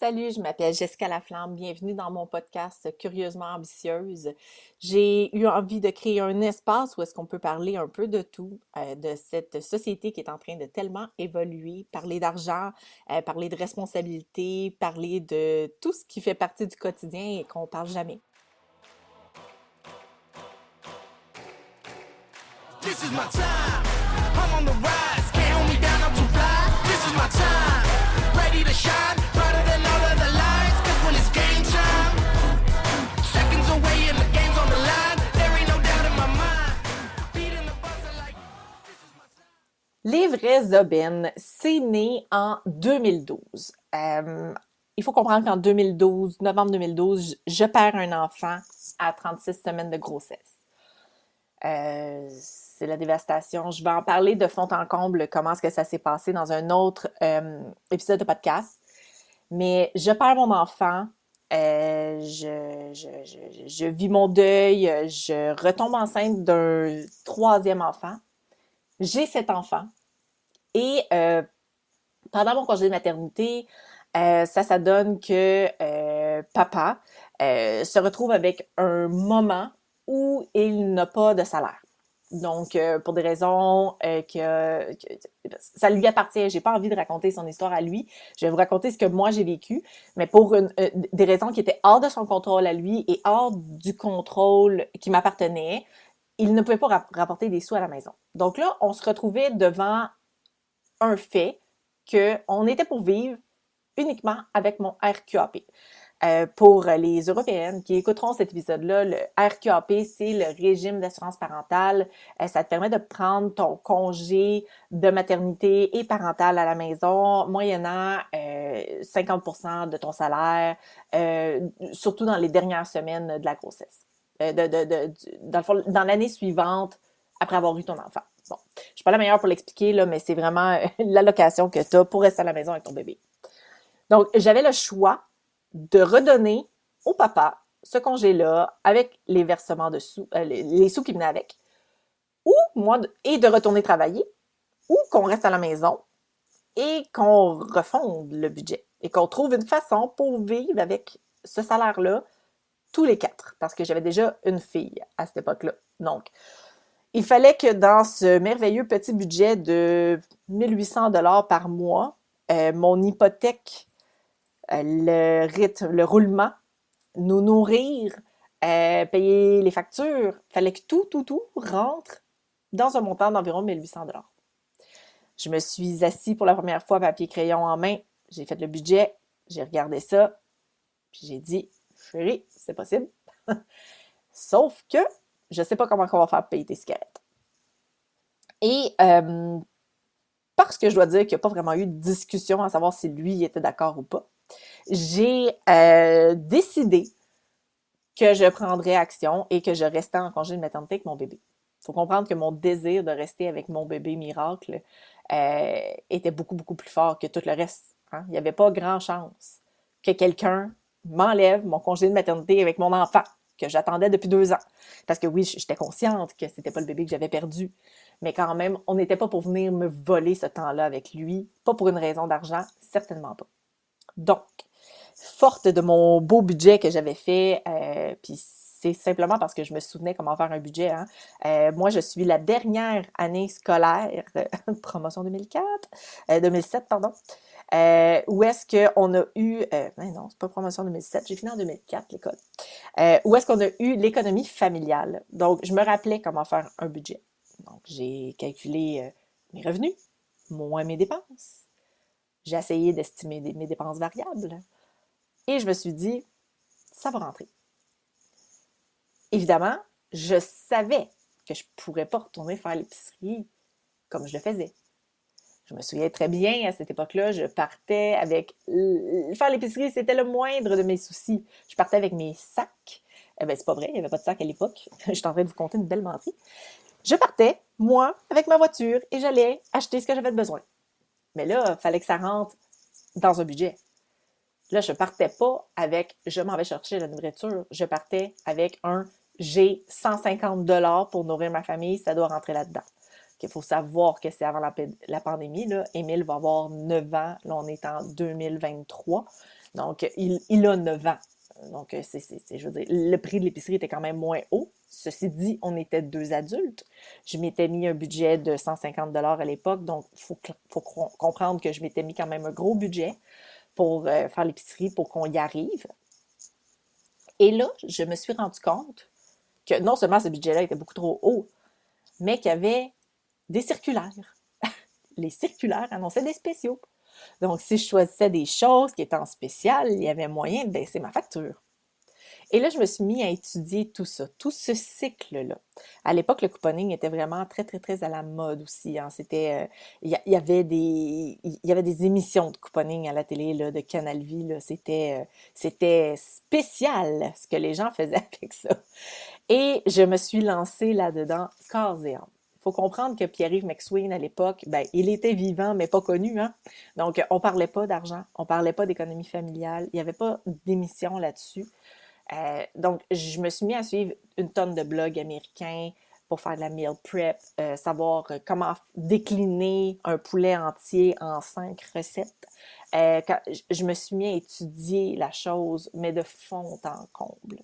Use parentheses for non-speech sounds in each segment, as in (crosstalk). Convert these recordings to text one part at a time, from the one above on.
Salut, je m'appelle Jessica Laflamme. Bienvenue dans mon podcast Curieusement ambitieuse. J'ai eu envie de créer un espace où est-ce qu'on peut parler un peu de tout, euh, de cette société qui est en train de tellement évoluer, parler d'argent, euh, parler de responsabilité, parler de tout ce qui fait partie du quotidien et qu'on parle jamais. This is my time. I'm on the rise. Can't hold me down. I'm too. This is my time. Ready to shine. Les vrais aubaines, c'est né en 2012. Euh, il faut comprendre qu'en 2012, novembre 2012, je perds un enfant à 36 semaines de grossesse. Euh, c'est la dévastation. Je vais en parler de fond en comble, comment est-ce que ça s'est passé dans un autre euh, épisode de podcast. Mais je perds mon enfant, je, je, vis mon deuil, je retombe enceinte d'un troisième enfant. J'ai cet enfant. Et euh, pendant mon congé de maternité, euh, ça, ça donne que euh, papa se retrouve avec un moment où il n'a pas de salaire. Donc, pour des raisons que, ça lui appartient, j'ai pas envie de raconter son histoire à lui. Je vais vous raconter ce que moi j'ai vécu, mais pour des raisons qui étaient hors de son contrôle à lui et hors du contrôle qui m'appartenait, il ne pouvait pas rapporter des sous à la maison. Donc là, on se retrouvait devant un fait qu'on était pour vivre uniquement avec mon RQAP. Euh, pour les Européennes qui écouteront cet épisode-là, le RQAP, c'est le régime d'assurance parentale. Euh, ça te permet de prendre ton congé de maternité et parentale à la maison, moyennant euh, 50% de ton salaire, euh, surtout dans les dernières semaines de la grossesse. Dans l'année suivante, après avoir eu ton enfant. Bon, je suis pas la meilleure pour l'expliquer, là, mais c'est vraiment euh, (laughs) l'allocation que tu as pour rester à la maison avec ton bébé. Donc, j'avais le choix de redonner au papa ce congé-là avec les versements de sous, euh, les, sous qui venaient avec, ou moi, et de retourner travailler, ou qu'on reste à la maison et qu'on refonde le budget et qu'on trouve une façon pour vivre avec ce salaire-là tous les quatre, parce que j'avais déjà une fille à cette époque-là. Donc, il fallait que dans ce merveilleux petit budget de 1800 dollars par mois, euh, mon hypothèque, euh, le rythme, le roulement, nous nourrir, euh, payer les factures, il fallait que tout, tout, tout rentre dans un montant d'environ 1800 dollars. Je me suis assis pour la première fois papier crayon en main, j'ai fait le budget, j'ai regardé ça, puis j'ai dit, chérie, c'est possible. Sauf que je sais pas comment on va faire payer tes cigarettes. Et euh, parce que je dois dire qu'il n'y a pas vraiment eu de discussion à savoir si lui était d'accord ou pas, j'ai euh, décidé que je prendrais action et que je restais en congé de maternité avec mon bébé. Il faut comprendre que mon désir de rester avec mon bébé miracle euh, était beaucoup, beaucoup plus fort que tout le reste. Hein. Il n'y avait pas grand chance que quelqu'un m'enlève mon congé de maternité avec mon enfant que j'attendais depuis deux ans. Parce que oui, j'étais consciente que c'était pas le bébé que j'avais perdu. Mais quand même, on n'était pas pour venir me voler ce temps-là avec lui. Pas pour une raison d'argent, certainement pas. Donc, forte de mon beau budget que j'avais fait, euh, puis c'est simplement parce que je me souvenais comment faire un budget. Hein. Euh, moi, je suis la dernière année scolaire, (laughs) promotion 2004, 2007, euh, pardon, euh, où est-ce qu'on a eu, euh, ben non, c'est pas promotion 2007, j'ai fini en 2004 l'école, euh, où est-ce qu'on a eu l'économie familiale? Donc, je me rappelais comment faire un budget. Donc, j'ai calculé mes revenus, moins mes dépenses. J'ai essayé d'estimer mes dépenses variables. Et je me suis dit, ça va rentrer. Évidemment, je savais que je ne pourrais pas retourner faire l'épicerie comme je le faisais. Je me souviens très bien, à cette époque-là, je partais avec... Faire l'épicerie, c'était le moindre de mes soucis. Je partais avec mes sacs. Eh bien, c'est pas vrai, il n'y avait pas de sac à l'époque. (laughs) je suis en train de vous conter une belle menterie. Je partais, moi, avec ma voiture, et j'allais acheter ce que j'avais besoin. Mais là, il fallait que ça rentre dans un budget. Là, je partais pas avec je m'en vais chercher la nourriture. Je partais avec un j'ai 150 dollars pour nourrir ma famille, ça doit rentrer là-dedans. Qu'il faut savoir que c'est avant la, pandémie. Là. Émile va avoir 9 ans. Là, on est en 2023. Donc, il, a 9 ans. Donc, c'est, je veux dire, le prix de l'épicerie était quand même moins haut. Ceci dit, on était deux adultes. Je m'étais mis un budget de 150 à l'époque, donc il faut, faut, comprendre que je m'étais mis quand même un gros budget pour euh, faire l'épicerie, pour qu'on y arrive. Et là, je me suis rendu compte que non seulement ce budget-là était beaucoup trop haut, mais qu'il y avait des circulaires. (laughs) Les circulaires annonçaient des spéciaux. Donc, si je choisissais des choses qui étaient en spécial, il y avait moyen de baisser ma facture. Et là, je me suis mis à étudier tout ça, tout ce cycle-là. À l'époque, le couponing était vraiment très, très, très à la mode aussi. Hein. C'était, euh, il y, avait des, il y avait des émissions de couponing à la télé là, de Canal Vie. C'était, euh, c'était spécial ce que les gens faisaient (laughs) avec ça. Et je me suis lancée là-dedans corps et âme faut comprendre que Pierre-Yves McSween, à l'époque, ben, il était vivant, mais pas connu. Hein? Donc, on parlait pas d'argent, on parlait pas d'économie familiale, il n'y avait pas d'émission là-dessus. Euh, donc, je me suis mis à suivre une tonne de blogs américains pour faire de la meal prep, euh, savoir comment décliner un poulet entier en cinq recettes. Euh, quand je me suis mis à étudier la chose, mais de fond en comble.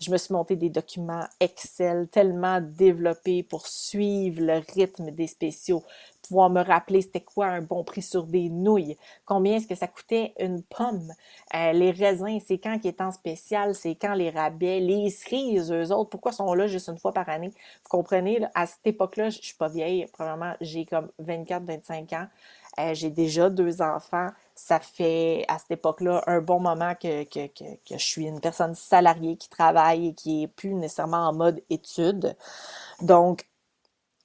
Je me suis monté des documents Excel tellement développés pour suivre le rythme des spéciaux, pouvoir me rappeler c'était quoi un bon prix sur des nouilles, combien est-ce que ça coûtait une pomme, euh, les raisins, c'est quand qui est en spécial, c'est quand les rabais, les cerises, eux autres, pourquoi sont là juste une fois par année? Vous comprenez, à cette époque-là, je suis pas vieille, probablement j'ai comme 24-25 ans, euh, j'ai déjà deux enfants ça fait à cette époque-là un bon moment que, que, que, je suis une personne salariée qui travaille et qui est plus nécessairement en mode étude. Donc,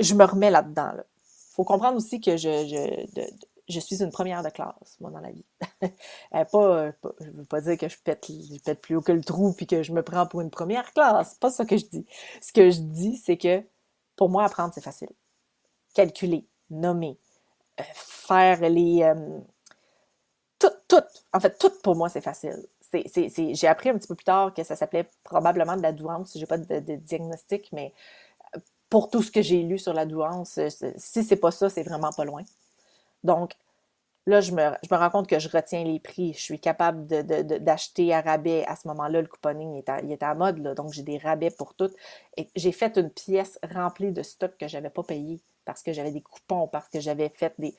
je me remets là-dedans. Il faut comprendre aussi que je, je, je suis une première de classe, moi, dans la vie. (laughs) Euh, pas, je veux pas dire que je pète, je pète plus haut que le trou puis que je me prends pour une première classe. Pas ça que je dis. Ce que je dis, c'est que pour moi, apprendre, c'est facile. Calculer, nommer, euh, faire les, euh, tout, en fait, tout pour moi, c'est facile. j'ai appris un petit peu plus tard que ça s'appelait probablement de la douance. J'ai pas de, diagnostic, mais euh, pour tout ce que j'ai lu sur la douance, euh, si c'est pas ça, c'est vraiment pas loin. Donc, là, je me, je rends compte que je retiens les prix. Je suis capable d'acheter à rabais. À ce moment-là, le couponing est à, il est à mode, donc j'ai des rabais pour tout. Et j'ai fait une pièce remplie de stocks que j'avais pas payé parce que j'avais des coupons, parce que j'avais fait des,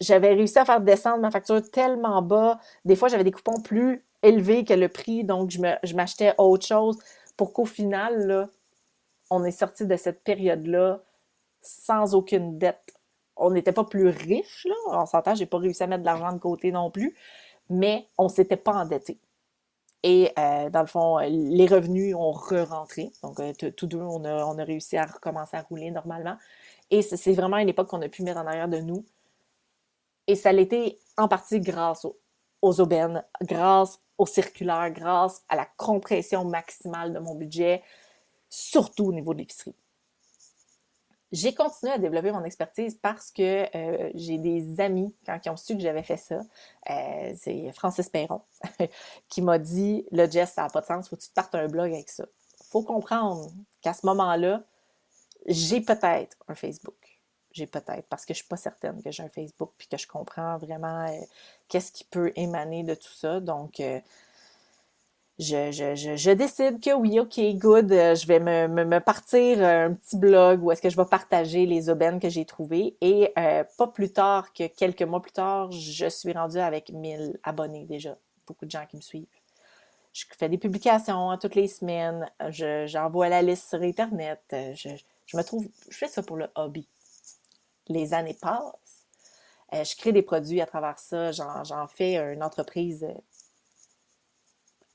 j'avais réussi à faire descendre ma facture tellement bas. Des fois, j'avais des coupons plus élevés que le prix, donc je m'achetais autre chose pour qu'au final, là, on est sorti de cette période-là sans aucune dette. On n'était pas plus riche, là. En s'entend, j'ai pas réussi à mettre de l'argent de côté non plus, mais on s'était pas endetté. Et euh, dans le fond, les revenus ont re-rentré. Donc, euh, tous deux, on a, on a réussi à recommencer à rouler normalement. Et c'est vraiment une époque qu'on a pu mettre en arrière de nous. Et ça l'était en partie grâce aux, aubaines, grâce au circulaire, grâce à la compression maximale de mon budget, surtout au niveau de l'épicerie. J'ai continué à développer mon expertise parce que euh, j'ai des amis, quand ils ont su que j'avais fait ça, euh, c'est Francis Perron, (laughs) qui m'a dit « Le Jess, ça n'a pas de sens, faut que tu te partes un blog avec ça. » faut comprendre qu'à ce moment-là, j'ai peut-être un Facebook. J'ai peut-être, parce que je ne suis pas certaine que j'ai un Facebook puis que je comprends vraiment euh, qu'est-ce qui peut émaner de tout ça. Donc, euh, je, décide que oui, OK, good, euh, je vais me, partir un petit blog où est-ce que je vais partager les aubaines que j'ai trouvées. Et pas plus tard que quelques mois plus tard, je suis rendue avec 1000 abonnés déjà. Beaucoup de gens qui me suivent. Je fais des publications toutes les semaines. J'envoie la liste sur Internet. Je, je me trouve, je fais ça pour le hobby. Les années passent. Euh, je crée des produits à travers ça. J'en fais une entreprise.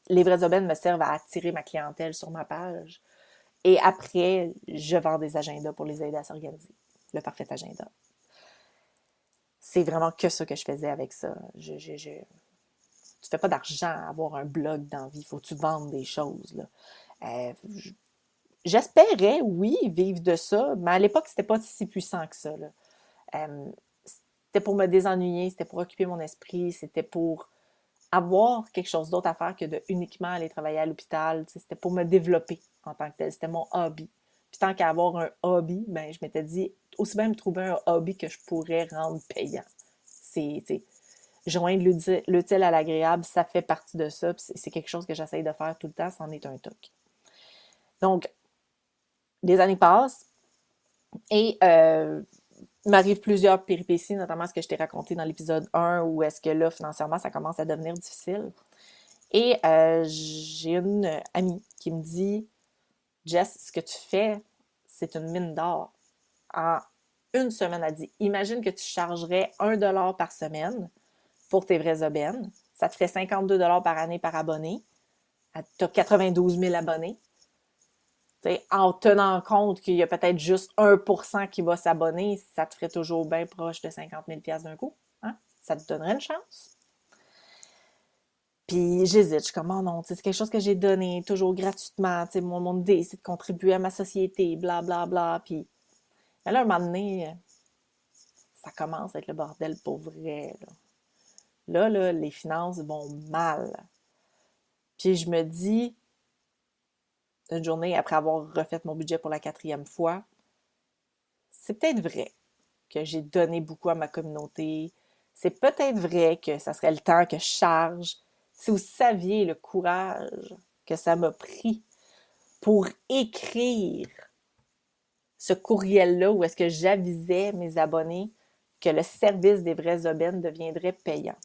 Les vrais aubaines me servent à attirer ma clientèle sur ma page. Et après, je vends des agendas pour les aider à s'organiser. Le parfait agenda. C'est vraiment que ça que je faisais avec ça. Je. Tu fais pas d'argent à avoir un blog dans. Il faut que tu vendes des choses. Là. Euh, J'espérais, oui, vivre de ça, mais à l'époque, c'était pas si puissant que ça. Euh, c'était pour me désennuyer, c'était pour occuper mon esprit, c'était pour avoir quelque chose d'autre à faire que de uniquement aller travailler à l'hôpital. C'était pour me développer en tant que tel. C'était mon hobby. Puis tant qu'à avoir un hobby, ben, je m'étais dit, aussi bien me trouver un hobby que je pourrais rendre payant. C'est, joindre l'utile à l'agréable, ça fait partie de ça. C'est quelque chose que j'essaye de faire tout le temps, c'en est un truc. Donc, des années passent et euh, m'arrive plusieurs péripéties, notamment ce que je t'ai raconté dans l'épisode 1, où est-ce que là, financièrement, ça commence à devenir difficile. Et euh, j'ai une amie qui me dit Jess, ce que tu fais, c'est une mine d'or. En une semaine, elle dit Imagine que tu chargerais un dollar par semaine pour tes vrais aubaines. Ça te ferait 52 dollars par année par abonné. Tu as 92 000 abonnés. En tenant compte qu'il y a peut-être juste 1% qui va s'abonner, ça te ferait toujours bien proche de 50 000 d'un coup. Hein? Ça te donnerait une chance. Puis j'hésite, je suis comme, oh non, c'est quelque chose que j'ai donné toujours gratuitement. Mon, mon idée, c'est de contribuer à ma société, bla, bla, bla. Puis là, un moment donné, ça commence à être le bordel pour vrai. Là, là, les finances vont mal. Puis je me dis, une journée après avoir refait mon budget pour la quatrième fois, c'est peut-être vrai que j'ai donné beaucoup à ma communauté. C'est peut-être vrai que ça serait le temps que je charge si vous saviez le courage que ça m'a pris pour écrire ce courriel-là où est-ce que j'avisais mes abonnés que le service des vraies aubaines deviendrait payant.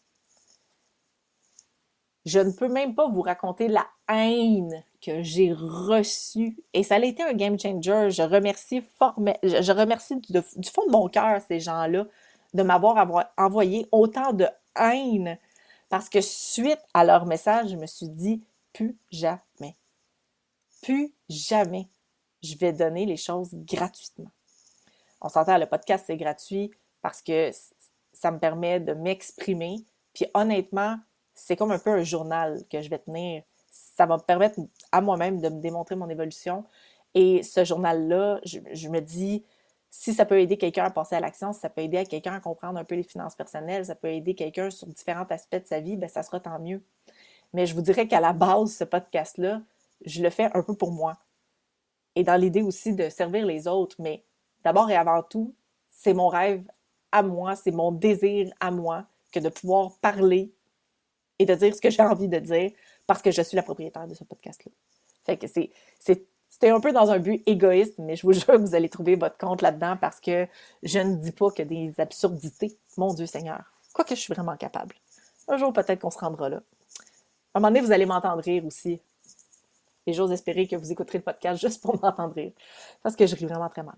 Je ne peux même pas vous raconter la haine que j'ai reçue. Et ça a été un game changer. Je remercie, je remercie du, du fond de mon cœur ces gens-là de m'avoir envoyé autant de haine parce que suite à leur message, je me suis dit, plus jamais, plus jamais, je vais donner les choses gratuitement. On s'entend, le podcast, c'est gratuit parce que ça me permet de m'exprimer. Puis honnêtement, c'est comme un peu un journal que je vais tenir. Ça va me permettre à moi-même de me démontrer mon évolution. Et ce journal-là, je, me dis, si ça peut aider quelqu'un à passer à l'action, si ça peut aider à quelqu'un à comprendre un peu les finances personnelles, ça peut aider quelqu'un sur différents aspects de sa vie, ben ça sera tant mieux. Mais je vous dirais qu'à la base, ce podcast-là, je le fais un peu pour moi. Et dans l'idée aussi de servir les autres. Mais d'abord et avant tout, c'est mon rêve à moi, c'est mon désir à moi que de pouvoir parler et de dire ce que j'ai envie de dire parce que je suis la propriétaire de ce podcast-là. Fait que c'est c'était un peu dans un but égoïste, mais je vous (laughs) jure que vous allez trouver votre compte là-dedans parce que je ne dis pas que des absurdités. Mon Dieu Seigneur. Quoique je suis vraiment capable. Un jour, peut-être qu'on se rendra là. À un moment donné, vous allez m'entendre rire aussi. Et j'ose espérer que vous écouterez le podcast (laughs) juste pour m'entendre rire. Parce que je ris vraiment très mal.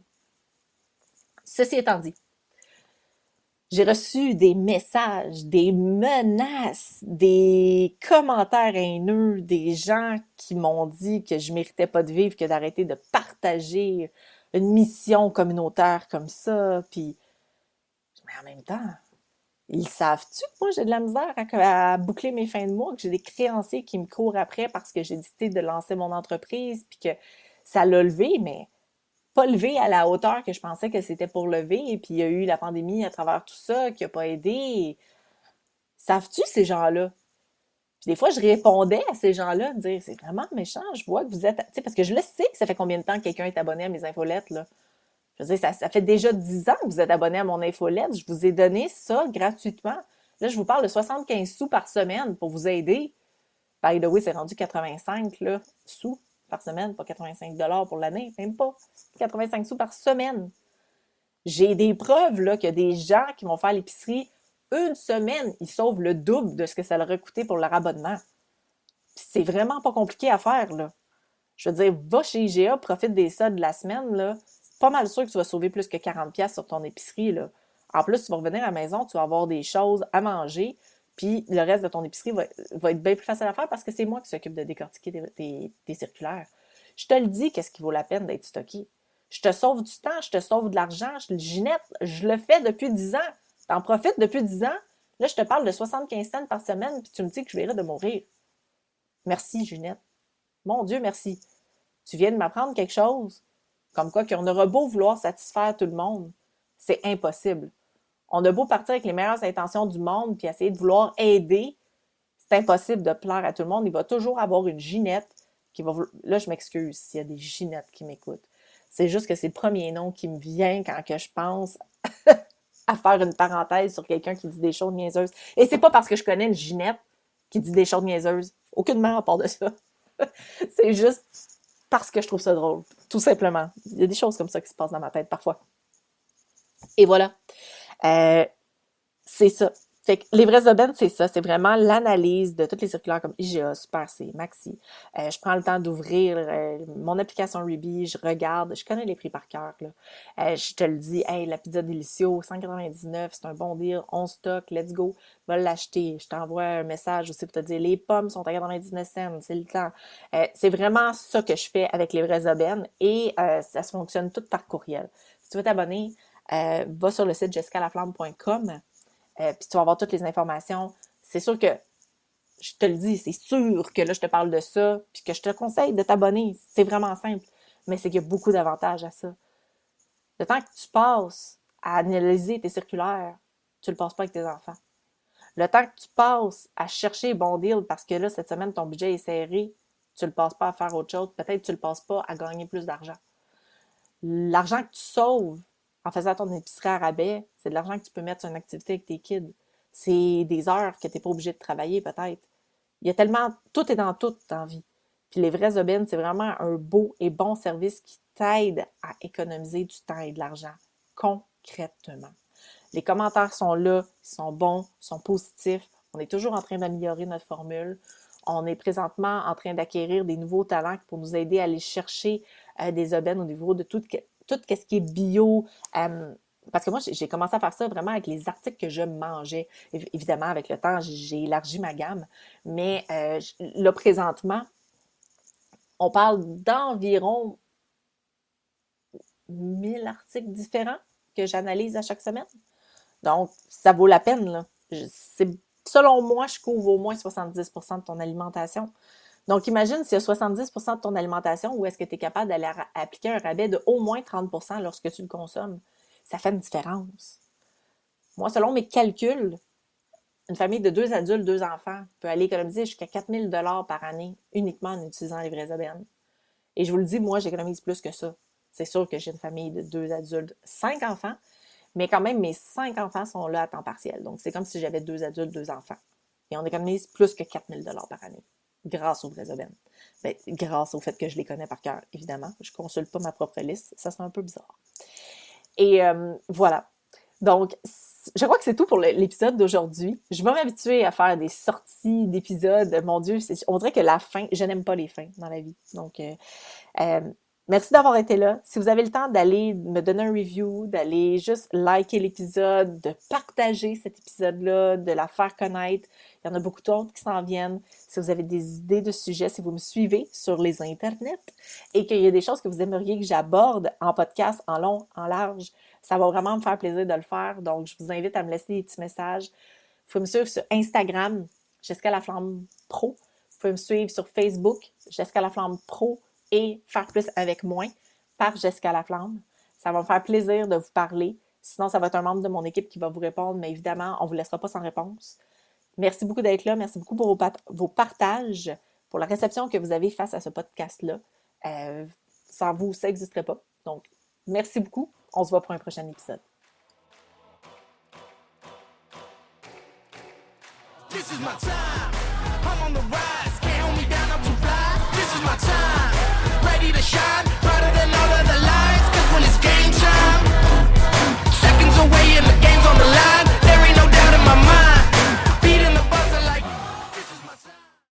Ceci étant dit, j'ai reçu des messages, des menaces, des commentaires haineux, des gens qui m'ont dit que je méritais pas de vivre, que d'arrêter de partager une mission communautaire comme ça. Puis, mais en même temps, ils savent-tu que moi j'ai de la misère à, boucler mes fins de mois, que j'ai des créanciers qui me courent après parce que j'ai décidé de lancer mon entreprise, puis que ça l'a levé, mais pas levé à la hauteur que je pensais que c'était pour lever. Et puis il y a eu la pandémie à travers tout ça qui n'a pas aidé. Savent-tu ces gens-là? Puis des fois, je répondais à ces gens-là, dire c'est vraiment méchant, je vois que vous êtes. Tu parce que je le sais que ça fait combien de temps que quelqu'un est abonné à mes infolettes, là. Je veux dire, ça, ça fait déjà 10 ans que vous êtes abonné à mon infolette. Je vous ai donné ça gratuitement. Là, je vous parle de 75 sous par semaine pour vous aider. By the way, c'est rendu 85 là, sous par semaine, pas 85 dollars pour l'année, même pas 85 sous par semaine. J'ai des preuves là des gens qui vont faire l'épicerie une semaine, ils sauvent le double de ce que ça leur a coûté pour leur abonnement. C'est vraiment pas compliqué à faire là. Je veux dire, va chez IGA, profite des soldes de la semaine là. Pas mal sûr que tu vas sauver plus que 40 pièces sur ton épicerie là. En plus, tu vas revenir à la maison, tu vas avoir des choses à manger, puis le reste de ton épicerie va, être bien plus facile à faire parce que c'est moi qui s'occupe de décortiquer tes, circulaires. Je te le dis, qu'est-ce qui vaut la peine d'être stocké? Je te sauve du temps, je te sauve de l'argent. Je, Ginette, je le fais depuis 10 ans. T'en profites depuis 10 ans. Là, je te parle de 75 cents par semaine, puis tu me dis que je verrai de mourir. Merci, Ginette. Mon Dieu, merci. Tu viens de m'apprendre quelque chose. Comme quoi qu'on aura beau vouloir satisfaire tout le monde, c'est impossible. On a beau partir avec les meilleures intentions du monde puis essayer de vouloir aider, c'est impossible de plaire à tout le monde. Il va toujours avoir une ginette qui va. Là, je m'excuse s'il y a des ginettes qui m'écoutent. C'est juste que c'est le premier nom qui me vient quand je pense (laughs) à faire une parenthèse sur quelqu'un qui dit des choses niaiseuses. Et c'est pas parce que je connais une Ginette qui dit des choses niaiseuses. Aucunement à part de ça. (laughs) c'est juste parce que je trouve ça drôle. Tout simplement. Il y a des choses comme ça qui se passent dans ma tête parfois. Et voilà. Euh, c'est ça. Fait que les vrais aubaines, c'est ça. C'est vraiment l'analyse de toutes les circulaires comme IGA, Super C, Maxi. Euh, je prends le temps d'ouvrir euh, mon application Ruby, je regarde, je connais les prix par cœur. Là. Euh, je te le dis, hey, la pizza Delicio, 199, c'est un bon deal, on stock, let's go, va l'acheter. Je t'envoie un message aussi pour te dire, les pommes sont à 99 cents, c'est le temps. c'est vraiment ça que je fais avec les vrais aubaines et ça se fonctionne tout par courriel. Si tu veux t'abonner, va sur le site jessicalaflamme.com euh, puis tu vas avoir toutes les informations. C'est sûr que, je te le dis, c'est sûr que là, je te parle de ça, puis que je te conseille de t'abonner. C'est vraiment simple. Mais c'est qu'il y a beaucoup d'avantages à ça. Le temps que tu passes à analyser tes circulaires, tu le passes pas avec tes enfants. Le temps que tu passes à chercher bon deal parce que là, cette semaine, ton budget est serré, tu le passes pas à faire autre chose. Peut-être tu le passes pas à gagner plus d'argent. L'argent que tu sauves en faisant ton épicerie à rabais, c'est de l'argent que tu peux mettre sur une activité avec tes kids. C'est des heures que tu n'es pas obligé de travailler, peut-être. Il y a tellement, tout est dans tout dans vie. Puis les vrais aubaines, c'est vraiment un beau et bon service qui t'aide à économiser du temps et de l'argent concrètement. Les commentaires sont là, ils sont bons, ils sont positifs. On est toujours en train d'améliorer notre formule. On est présentement en train d'acquérir des nouveaux talents pour nous aider à aller chercher euh, des aubaines au niveau de tout, tout ce qui est bio. Parce que moi, j'ai commencé à faire ça vraiment avec les articles que je mangeais. Évidemment, avec le temps, j'ai élargi ma gamme. Mais euh, là, présentement, on parle d'environ 1000 articles différents que j'analyse à chaque semaine. Donc, ça vaut la peine. Selon moi, je couvre au moins 70% de ton alimentation. Donc, imagine s'il y a 70% de ton alimentation, où est-ce que tu es capable d'aller appliquer un rabais de au moins 30% lorsque tu le consommes? Ça fait une différence. Moi, selon mes calculs, une famille de deux adultes, deux enfants peut aller économiser jusqu'à 4000 dollars par année uniquement en utilisant les vrais aubaines. Et je vous le dis, moi, j'économise plus que ça. C'est sûr que j'ai une famille de deux adultes, cinq enfants, mais quand même, mes cinq enfants sont là à temps partiel. Donc, c'est comme si j'avais deux adultes, deux enfants. Et on économise plus que 4000 dollars par année grâce aux vrais aubaines. Ben, grâce au fait que je les connais par cœur, évidemment. Je ne consulte pas ma propre liste. Ça serait un peu bizarre. Et euh, voilà. Donc, je crois que c'est tout pour l'épisode d'aujourd'hui. Je vais m'habituer à faire des sorties d'épisodes. Mon Dieu, on dirait que la fin, je n'aime pas les fins dans la vie. Donc, euh, euh, Merci d'avoir été là. Si vous avez le temps d'aller me donner un review, d'aller juste liker l'épisode, de partager cet épisode-là, de la faire connaître, il y en a beaucoup d'autres qui s'en viennent. Si vous avez des idées de sujets, si vous me suivez sur les internets et qu'il y a des choses que vous aimeriez que j'aborde en podcast, en long, en large, ça va vraiment me faire plaisir de le faire. Donc, je vous invite à me laisser des petits messages. Vous pouvez me suivre sur Instagram, Jessica Laflamme Pro. Vous pouvez me suivre sur Facebook, Jessica Laflamme Pro et Faire plus avec moins par Jessica Laflamme. Ça va me faire plaisir de vous parler. Sinon, ça va être un membre de mon équipe qui va vous répondre, mais évidemment, on ne vous laissera pas sans réponse. Merci beaucoup d'être là. Merci beaucoup pour vos, partages, pour la réception que vous avez face à ce podcast-là. Euh, sans vous, ça n'existerait pas. Donc, merci beaucoup. On se voit pour un prochain épisode. This is my time. I'm on the rise. Can't hold me down. I'm. This is my time. Ready to shine.